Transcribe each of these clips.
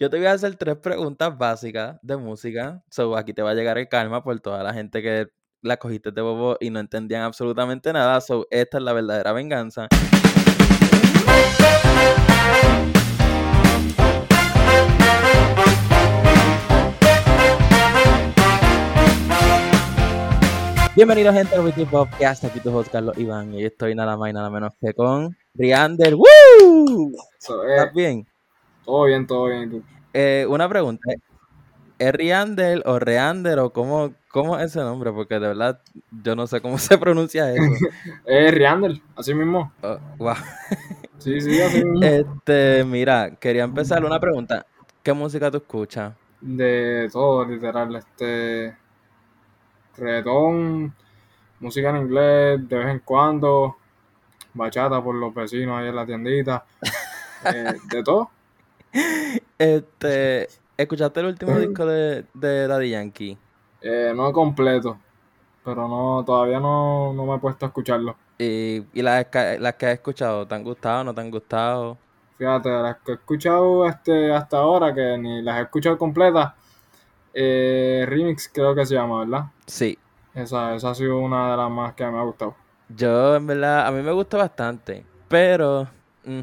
Yo te voy a hacer tres preguntas básicas de música. So, aquí te va a llegar el calma por toda la gente que la cogiste de bobo y no entendían absolutamente nada. So, esta es la verdadera venganza. Bienvenidos gente a Wiki Podcast, aquí tu host Carlos Iván y estoy nada más y nada menos que con Riander. ¡Woo! So, eh, ¿Estás bien? Todo bien, todo bien. Eh, una pregunta. ¿Es Riander o Reander o cómo, cómo es ese nombre? Porque de verdad yo no sé cómo se pronuncia eso. Es Riander, así mismo. Oh, wow. Sí, sí, así mismo. Este, mira, quería empezar una pregunta. ¿Qué música tú escuchas? De todo, literal. Este. Reggaetón, música en inglés, de vez en cuando. Bachata por los vecinos ahí en la tiendita. eh, de todo. Este, ¿escuchaste el último disco de, de Daddy Yankee? Eh, no completo. Pero no, todavía no, no me he puesto a escucharlo. Y, y las, que- las que has escuchado, ¿te han gustado no te han gustado? Fíjate, las que he escuchado este, hasta ahora, que ni las he escuchado completas. eh, Remix creo que se llama, ¿verdad? Sí. Esa, esa ha sido una de las más que me ha gustado. Yo, en verdad, a mí me gusta bastante, pero mm,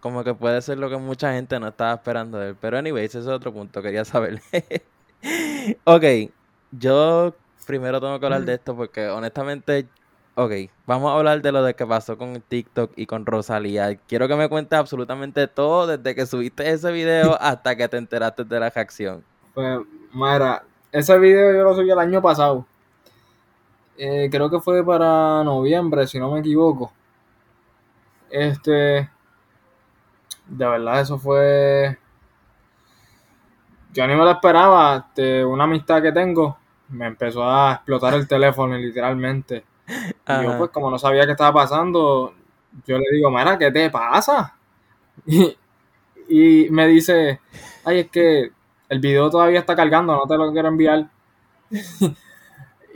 como que puede ser lo que mucha gente no estaba esperando de él. Pero, anyways, ese es otro punto, quería saber. ok, yo primero tengo que hablar de esto porque, honestamente, ok, vamos a hablar de lo de que pasó con TikTok y con Rosalía. Quiero que me cuentes absolutamente todo desde que subiste ese video hasta que te enteraste de la reacción. Pues, Mara, ese video yo lo subí el año pasado. Eh, creo que fue para noviembre, si no me equivoco. Este. De verdad, eso fue. Yo ni me lo esperaba. Este, una amistad que tengo me empezó a explotar el teléfono, literalmente. Y yo, pues, como no sabía qué estaba pasando, yo le digo, Mara, ¿qué te pasa? Y, y me dice, ay, es que el video todavía está cargando, no te lo quiero enviar.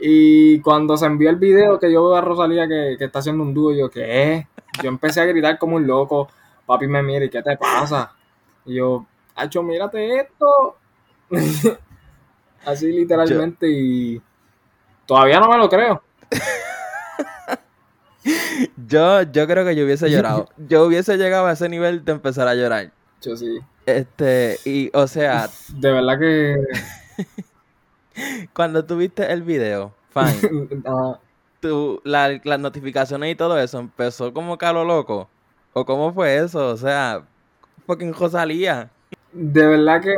Y cuando se envió el video que yo veo a Rosalía que, que está haciendo un dúo, yo, ¿qué? Yo empecé a gritar como un loco. Papi me mira, ¿y qué te pasa? Y yo, Hacho, mírate esto. Así literalmente y todavía no me lo creo. Yo, yo creo que yo hubiese llorado. Yo hubiese llegado a ese nivel de empezar a llorar. Yo sí. Este, y o sea, De verdad que cuando tuviste el video, fine, tú, la- las notificaciones y todo eso empezó como calo loco. ¿O cómo fue eso? O sea, fucking Rosalía. de verdad que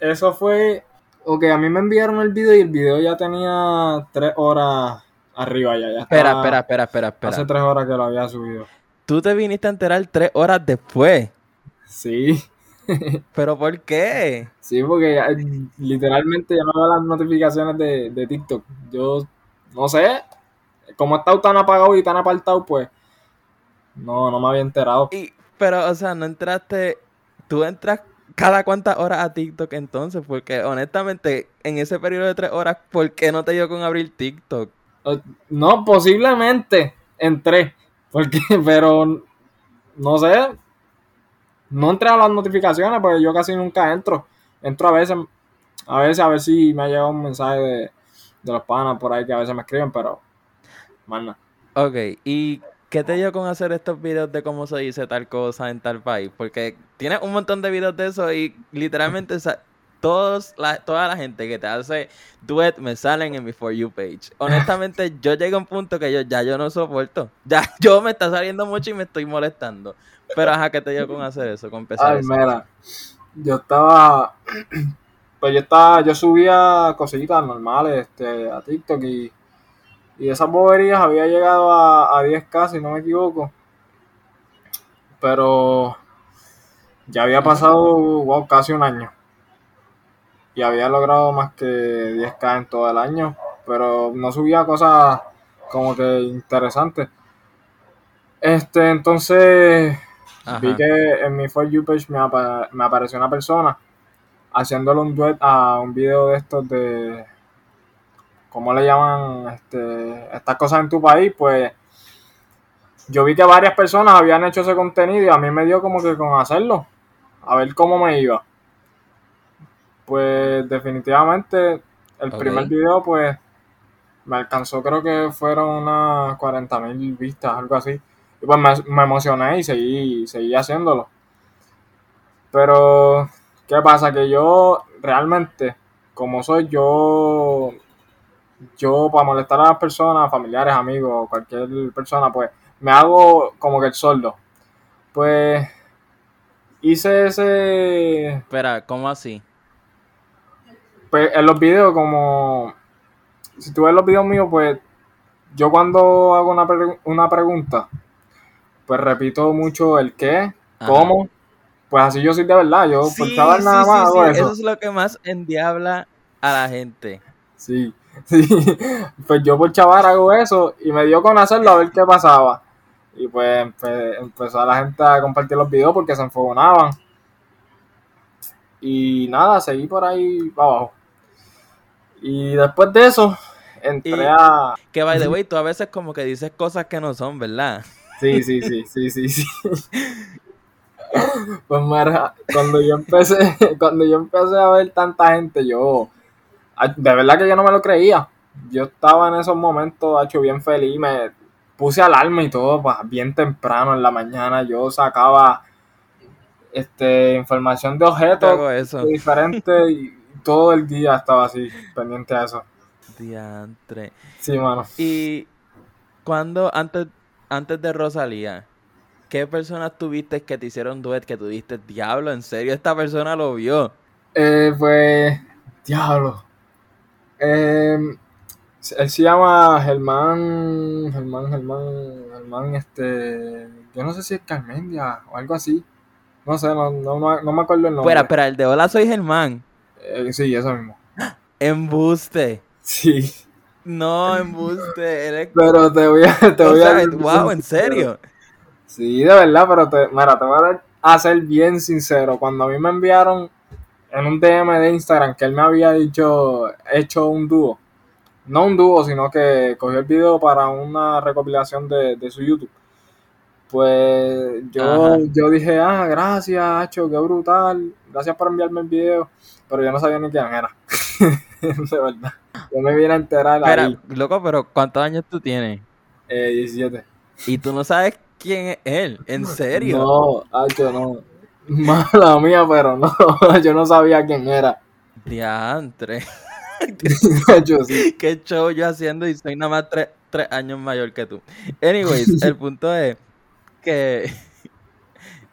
eso fue. Ok, a mí me enviaron el video y el video ya tenía tres horas arriba ya. ya Espera, espera, espera, espera, espera. Hace tres horas que lo había subido. Tú te viniste a enterar tres horas después. Sí, ¿Pero por qué? sí, porque ya, literalmente ya no veo las notificaciones de, de TikTok. Yo no sé, como he estado tan apagado y tan apartado, pues no, no me había enterado. Y, pero, o sea, no entraste. Tú entras cada cuántas horas a TikTok entonces, porque honestamente, en ese periodo de tres horas, ¿por qué no te dio con abrir TikTok? No, posiblemente entré, porque, pero no sé, no entré a las notificaciones, porque yo casi nunca entro. Entro a veces, a veces, a ver si me ha llegado un mensaje de, de los panas por ahí que a veces me escriben, pero, más nada. Ok, ¿y qué te dio con hacer estos videos de cómo se dice tal cosa en tal país? Porque tienes un montón de videos de eso y literalmente todos la, toda la gente que te hace duet me salen en mi For You page. Honestamente, yo llego a un punto que yo ya yo no soporto. Ya yo me está saliendo mucho y me estoy molestando. Pero ajá, ¿qué te dio con hacer eso? Con empezar Ay, eso? mira, yo estaba, pues yo estaba, yo subía cositas normales este, a TikTok y, y esas boberías había llegado a, a 10k si no me equivoco. Pero ya había pasado, wow, casi un año. Y había logrado más que 10k en todo el año, pero no subía cosas como que interesantes. Este, entonces Ajá. vi que en mi For You page me, apa- me apareció una persona haciéndole un duet a un video de estos de ¿cómo le llaman este, estas cosas en tu país? Pues yo vi que varias personas habían hecho ese contenido y a mí me dio como que con hacerlo, a ver cómo me iba. Pues definitivamente el primer video pues me alcanzó creo que fueron unas 40 mil vistas, algo así. Y pues me, me emocioné y seguí, seguí haciéndolo. Pero, ¿qué pasa? Que yo realmente, como soy yo, yo para molestar a las personas, familiares, amigos, cualquier persona, pues me hago como que el sordo. Pues hice ese, Espera, ¿cómo así? pues en los videos como, si tú ves los videos míos, pues yo cuando hago una, pre- una pregunta, pues repito mucho el qué, Ajá. cómo, pues así yo soy de verdad, yo por Sí, sí, nada sí, más hago sí, eso. Eso es lo que más endiabla a la gente. Sí, sí. Pues yo por chaval hago eso y me dio con hacerlo a ver qué pasaba. Y pues empe- empezó a la gente a compartir los videos porque se enfogonaban. Y nada, seguí por ahí para abajo. Y después de eso, entré Y- a... Que by the way, tú a veces como que dices cosas que no son, ¿verdad? Sí, sí, sí, sí, sí, sí. Pues mira, cuando yo empecé, cuando yo empecé a ver tanta gente, yo, de verdad que yo no me lo creía. Yo estaba en esos momentos, hecho bien feliz, me puse alarma y todo, pues, bien temprano en la mañana, yo sacaba este información de objetos diferentes y todo el día estaba así, pendiente a eso. Diantre. Sí, mano. Y cuando, antes, antes de Rosalía, ¿qué personas tuviste que te hicieron duet que tú dijiste, diablo, en serio, esta persona lo vio? Eh, pues, diablo. Eh, él se llama Germán, Germán, Germán, Germán, este, yo no sé si es Carmendia o algo así. No sé, no, no, no, no me acuerdo el nombre. Espera, espera, el de Hola soy Germán. Eh, sí, eso mismo. Embuste. Sí, No, embuste. Él es... pero te voy a, te O voy sea, a wow, en serio. Sí, de verdad, pero te, mira, te voy a dar- a ser bien sincero. Cuando a mí me enviaron en un DM de Instagram que él me había dicho, hecho un dúo. No un dúo, sino que cogió el video para una recopilación de, de su YouTube. Pues yo, Ajá. yo dije, ah, gracias, Hacho, qué brutal. Gracias por enviarme el video. Pero yo no sabía ni quién era. de verdad. Yo me vine a enterar Espera, ahí, loco, pero ¿cuántos años tú tienes? eh, 17. Y tú no sabes quién es él, en serio. No, Hacho, no. Mala mía, pero no, yo no sabía quién era. Diantre. Hacho, sí. Qué show yo haciendo y soy nada más tres, tres años mayor que tú. Anyways, el punto es que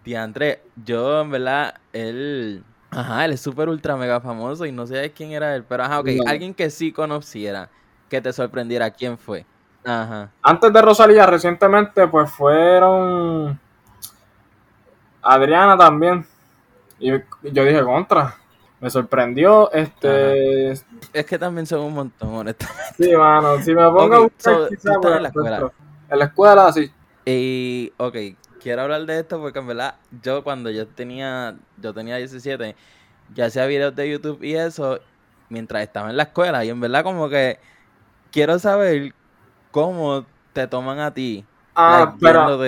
Diantre, yo en verdad, él, ajá, él es súper ultra mega famoso y no sé quién era él, pero ajá, ok, No. alguien que sí conociera, que te sorprendiera, ¿quién fue? Ajá. Antes de Rosalía, recientemente, pues fueron Adriana también. Y yo dije, contra. Me sorprendió. Este. Es que también son un montón, honestamente. Sí, mano. Si me pongo a buscar, so, pues, en la escuela. En la escuela, sí. Y, ok, quiero hablar de esto porque en verdad, yo cuando yo tenía, yo tenía 17, yo hacía videos de YouTube y eso mientras estaba en la escuela. Y en verdad como que quiero saber cómo te toman a ti. Ah, like, pero.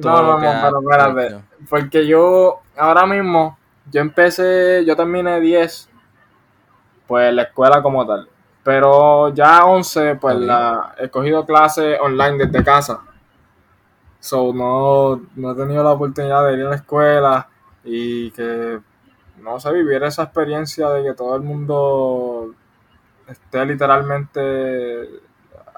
Todo No, lo que no, pero espérate. Porque yo, ahora mismo, yo empecé, yo terminé 10, pues la escuela como tal. Pero ya 11, pues la, he cogido clases online desde casa. So, no, no he tenido la oportunidad de ir a la escuela y que, no sé, vivir esa experiencia de que todo el mundo esté literalmente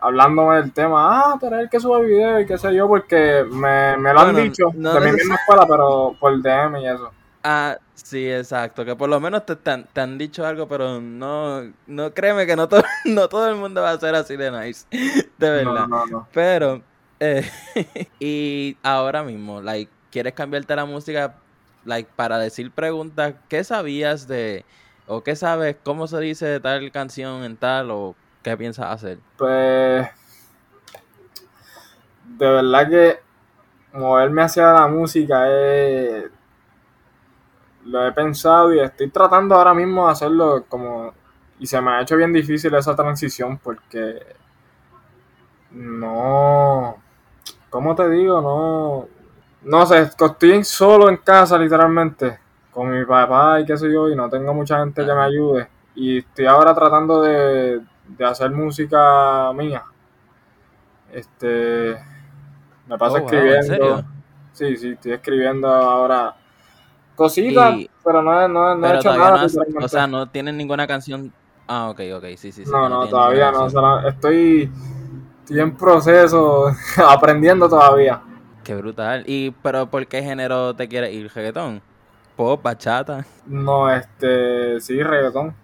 hablándome del tema. Ah, tú eres el que sube video y qué sé yo, porque me, me lo han dicho no de mi misma escuela, pero por DM y eso. Ah, sí, exacto, que por lo menos te, te han, te han dicho algo, pero no, no créeme que no todo, no todo el mundo va a ser así de nice, de verdad. No, no, no. Pero, eh, y ahora mismo, like, ¿quieres cambiarte la música, like, para decir preguntas? ¿Qué sabías de, o qué sabes, cómo se dice tal canción en tal, o qué piensas hacer? Pues, de verdad que moverme hacia la música es, lo he pensado y estoy tratando ahora mismo de hacerlo como, y se me ha hecho bien difícil esa transición porque no, ¿cómo te digo? No, no sé, estoy solo en casa literalmente con mi papá y qué sé yo, y no tengo mucha gente que me ayude. Y estoy ahora tratando de, de hacer música mía. Este, me pasa Oh, wow, ¿en escribiendo. Sí, sí, estoy escribiendo ahora cositas, Y- pero no, he- no, he- no he Pero hecho todavía nada. no o sea, no tienen ninguna canción. Ah, ok, ok, sí, sí, sí. no, no, todavía no. estoy, estoy en proceso, aprendiendo todavía. Qué brutal. Y, pero ¿por qué género te quieres ir? ¿Reggaetón? ¿Pop? ¿Bachata? No, este, sí, reggaetón.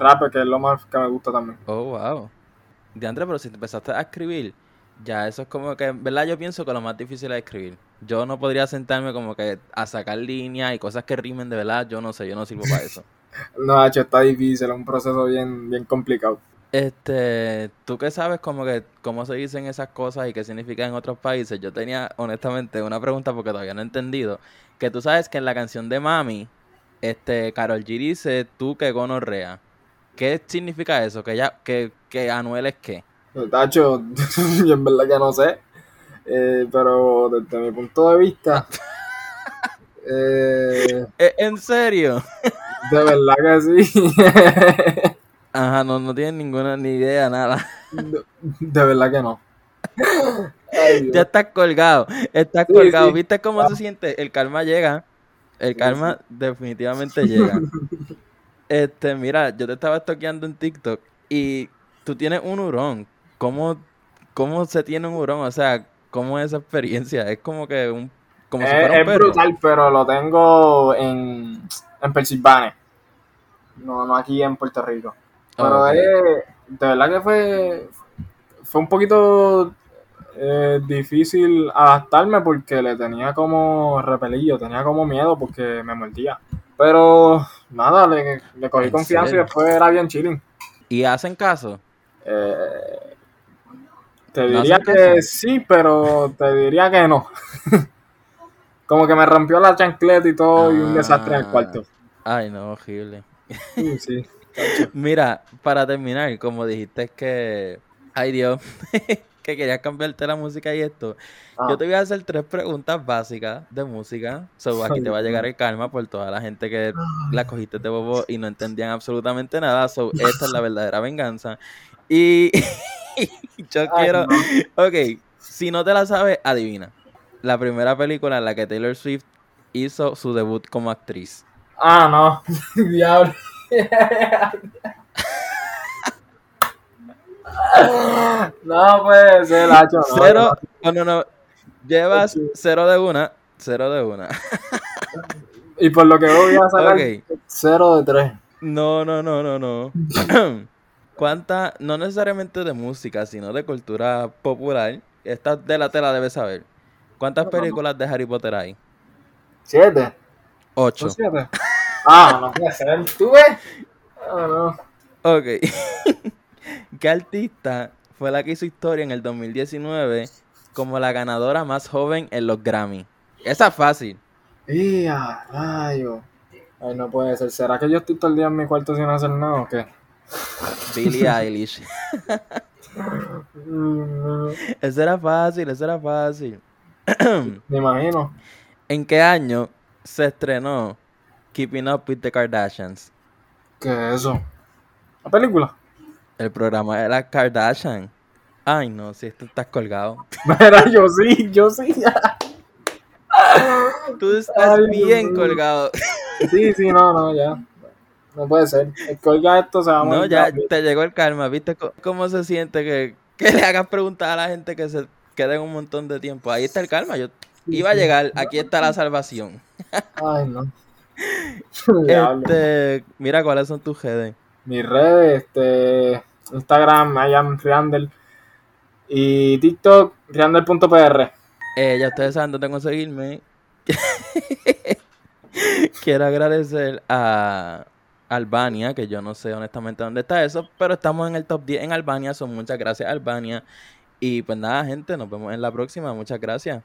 Rap, que es lo más que me gusta también. Oh, wow. Diandre, pero si te empezaste a escribir, ya eso es como que, en ¿verdad? Yo pienso que lo más difícil es escribir. Yo no podría sentarme como que a sacar líneas y cosas que rimen de verdad. Yo no sé, yo no sirvo para eso. No, hecho, está difícil, es un proceso bien, bien complicado. Este, tú que sabes como que cómo se dicen esas cosas y qué significan en otros países, yo tenía honestamente una pregunta porque todavía no he entendido, que tú sabes que en la canción de Mami, este, Carol G dice tú que gonorrea. ¿Qué significa eso? Que ya, que, que Anuel es qué? Tacho, yo en verdad que no sé. Eh, pero desde mi punto de vista, eh, ¿E- ¿En serio? de verdad que sí. Ajá, no, no tienen ninguna ni idea, nada. de, de verdad que no. Ay. Ya estás colgado, estás Sí, colgado. sí. ¿Viste cómo se siente? El karma llega. El Sí, karma definitivamente llega. Este, mira, yo te estaba toqueando en TikTok y tú tienes un hurón. ¿Cómo, cómo se tiene un hurón? O sea, ¿cómo es esa experiencia? Es como que un, como si Es, fuera un es perro. brutal, pero lo tengo en, en Pensilvania. No, no aquí en Puerto Rico. Pero Ok. es- de verdad que fue, fue un poquito eh, difícil adaptarme porque le tenía como repelillo, tenía como miedo porque me mordía. Pero nada, le, le cogí ¿En confianza serio? y después era bien chilling. ¿Y hacen caso? Eh, te ¿No diría que caso? sí, pero te diría que no. Como que me rompió la chancleta y todo y un desastre en el Ah. cuarto. Ay, no, horrible. Sí, sí. Mira, para terminar, como dijiste que... Ay, Dios. que querías cambiarte la música y esto. Ah, Yo te voy a hacer tres preguntas básicas de música. So, aquí te va a llegar el karma por toda la gente que la cogiste de bobo y no entendían absolutamente nada. So, esta es la verdadera venganza. Y yo Ay, quiero. no. Ok, si no te la sabes, adivina. La primera película en la que Taylor Swift hizo su debut como actriz. Ah, no. Diablo. No puede ser, Hacho. No, Cero. No, no, no. Llevas cero de una. Cero de una. Y por lo que voy a sacar, Ok. cero de tres. No, no, no, no, no. ¿Cuánta, no necesariamente de música, sino de cultura popular? Esta de la tela debes saber. ¿Cuántas películas de Harry Potter hay? ¿Siete? Ocho. ¿Son siete? Ah, no puede ser. ¿Tú ves? Ah, no. Ok. ¿Qué artista fue la que hizo historia en el 2019 como la ganadora más joven en los Grammy? Esa es fácil. ¡Ya, rayo! Ay, no puede ser. ¿Será que yo estoy todo el día en mi cuarto sin hacer nada o qué? Billie Eilish. Eso era fácil, eso era fácil. Me imagino. ¿En qué año se estrenó Keeping Up with the Kardashians? ¿Qué es eso? ¿La película? El programa de las Kardashian. Ay, no, si esto estás colgado. Mira, yo sí, yo sí. Tú estás Ay, bien colgado. Sí, sí, no, no, ya. No puede ser. El oiga esto se va a No, ya rápido. te llegó el karma. ¿Viste cómo se siente que, que le hagas preguntar a la gente que se queden un montón de tiempo? Ahí está el karma. Yo iba a llegar. Aquí está la salvación. Ay, no. Este, mira cuáles son tus redes. Mis redes, este, Instagram, I am. Y TikTok, riandel.pr. Eh, ya ustedes saben dónde conseguirme. Quiero agradecer a Albania, que yo no sé honestamente dónde está eso, pero estamos en el top 10 en Albania, son muchas gracias Albania. Y pues nada, gente, nos vemos en la próxima, muchas gracias.